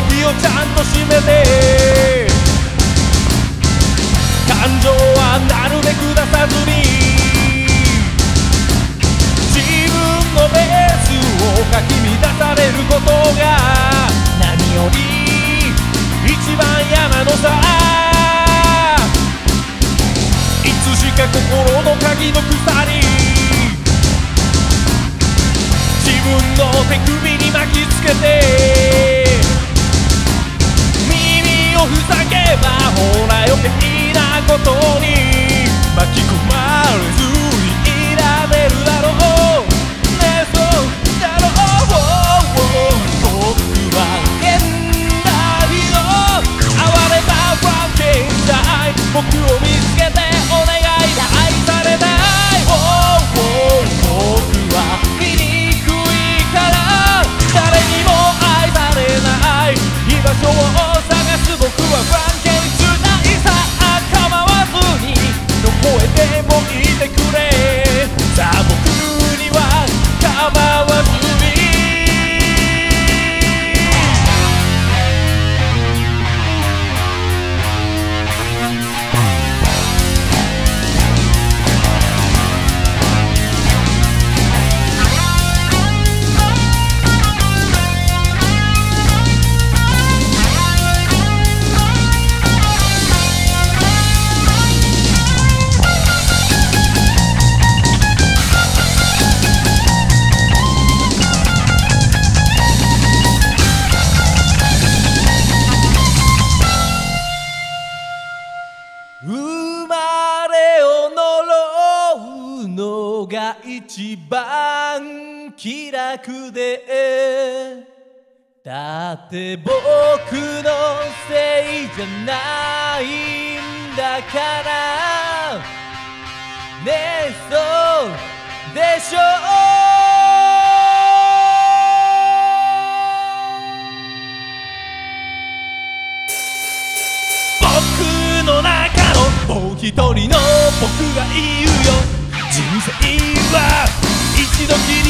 をちゃんと閉めて。感情はなるべく出さずに。自分のベースをかき乱されることが。何より一番山のさ。いつしか心の鍵の鎖。自分の手首に巻きつけて。ことに生まれを呪うのが一番気楽でだって僕のせいじゃないんだから。ねえそうでしょ？うもう一人の僕が言うよ。人生は一度きり。